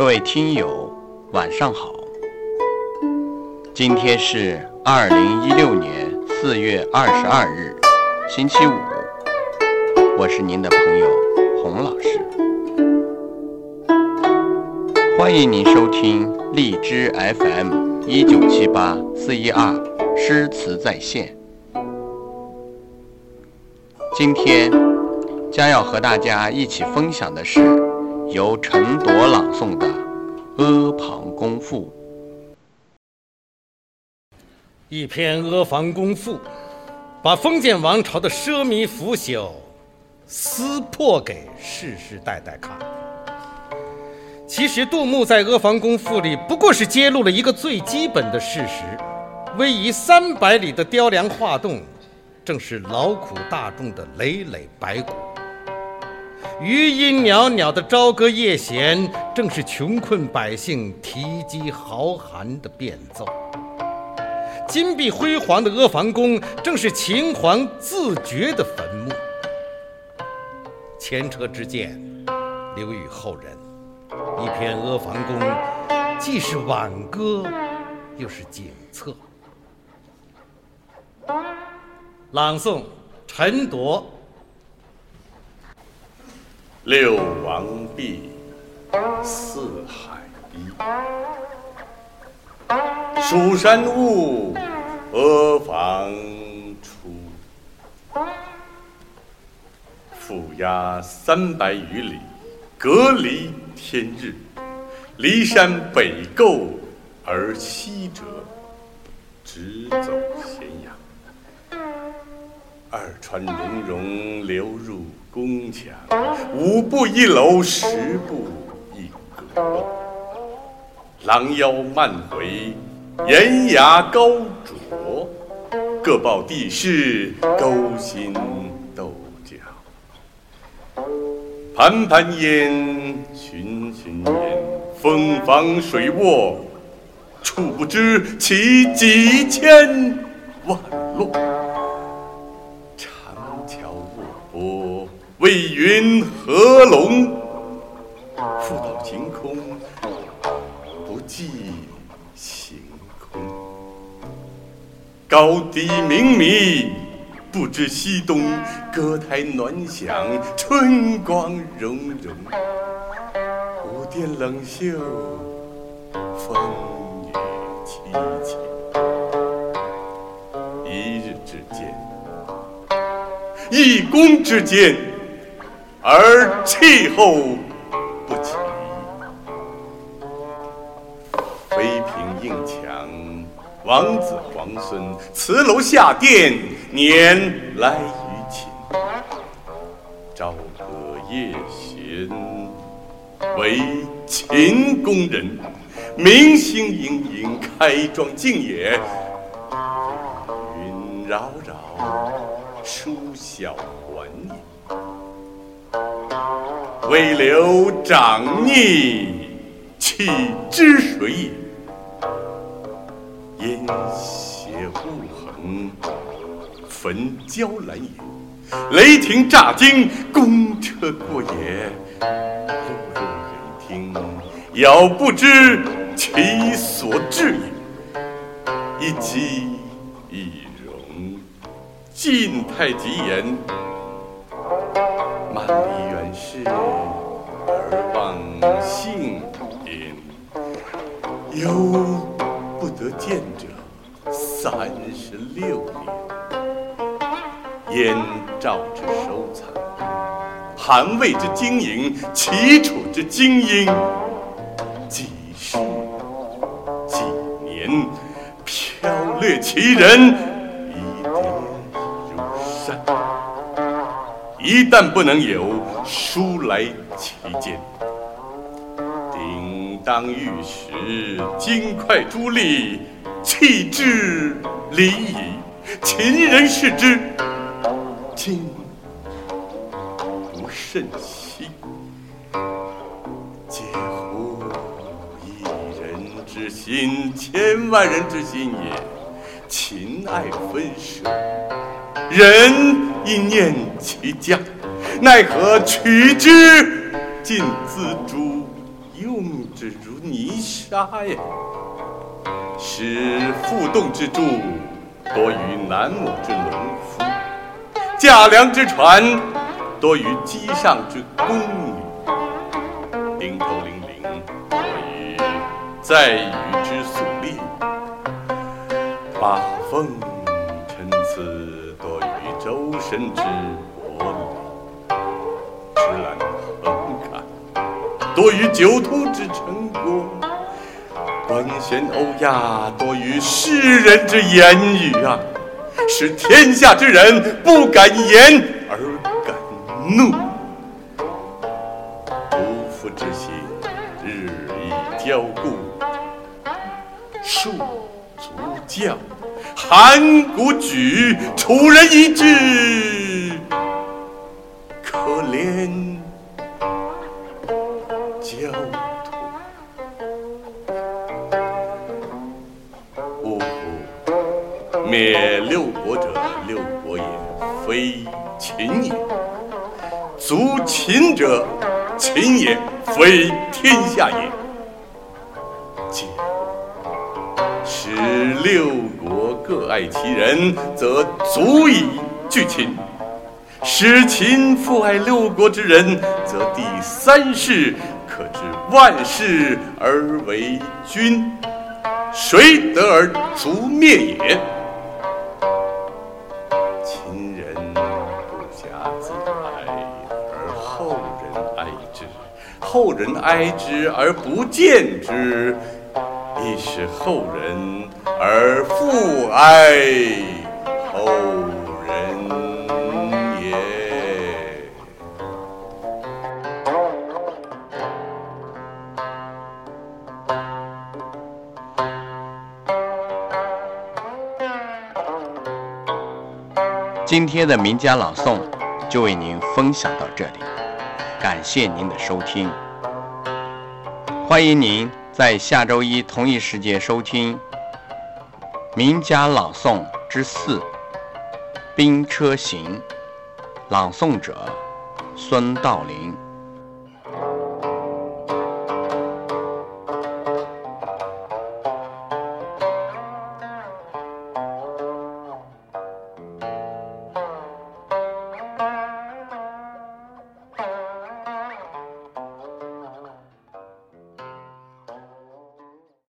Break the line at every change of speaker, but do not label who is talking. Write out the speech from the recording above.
各位听友，晚上好。今天是二零一六年四月二十二日，星期五。我是您的朋友洪老师，欢迎您收听荔枝 FM 一九七八四一二诗词在线。今天将要和大家一起分享的是由陈铎朗诵的《阿房宫赋》。
一篇《阿房宫赋》，把封建王朝的奢靡腐朽撕破给世世代代看。其实，杜牧在《阿房宫赋》里不过是揭露了一个最基本的事实：逶迤三百里的雕梁画栋。正是劳苦大众的累累白骨，余音袅袅的朝歌夜弦，正是穷困百姓啼饥豪寒的变奏。金碧辉煌的阿房宫，正是秦皇自掘的坟墓。前车之鉴，留与后人。一篇阿房宫，既是挽歌，又是景策。朗诵陈铎。
六王毕，四海一。蜀山兀，阿房出。覆压三百余里，隔离天日。骊山北构而西折，直走咸阳。二川溶溶流入宫墙，五步一楼，十步一阁。廊腰漫回，檐牙高啄，各抱地势，勾心斗角。盘盘烟，群群烟，风房水卧，处不知其几千万落。为云何龙？复到晴空，不计行空。高低明迷，不知西东。歌台暖响，春光融融。古殿冷袖，风雨凄凄。一日之间，一宫之间。而气候不齐，妃嫔应墙，王子皇孙辞楼下殿，年来于寝。朝歌夜弦，为秦宫人，明星盈盈，开庄竞野，云扰扰，书晓还也。微流长逆岂知水也？烟斜雾横，焚焦兰也。雷霆乍惊，公车过也。碌碌人听，杳不知其所至也。一击一容，晋太极言。是而邦幸焉，犹不得见者三十六年。燕赵之收藏，韩魏之经营，齐楚之精英，几世几年，飘掠其人。一旦不能有书来其间，叮当玉石，金块珠砾，弃之离矣。秦人视之，今不甚惜。嗟乎！一人之心，千万人之心也。秦爱分舍，人。一念其家，奈何取之尽锱铢用之如？泥沙呀，使负动之柱多于南亩之农夫，驾粮之船多于机上之宫女，钉头零零多于载羽之粟粒，八风参差多于周身之帛礼，芝兰横看多于酒徒之成果，官衔欧亚多于世人之言语啊，使天下之人不敢言而敢怒。无夫之心日益骄固，戍卒将，函谷举，楚人一句，可怜焦土。呜呼！灭六国者，六国也，非秦也；族秦者，秦也，非天下也。今使六国各爱其人，则足以拒秦；使秦复爱六国之人，则第三世可知万世而为君。谁得而足灭也？秦人不暇自哀，而后人哀之；后人哀之而不见之，亦是后人而复哀后人也。
今天的名家朗诵就为您分享到这里，感谢您的收听。欢迎您在下周一同一时间收听《名家朗诵之四·兵车行》，朗诵者孙道临。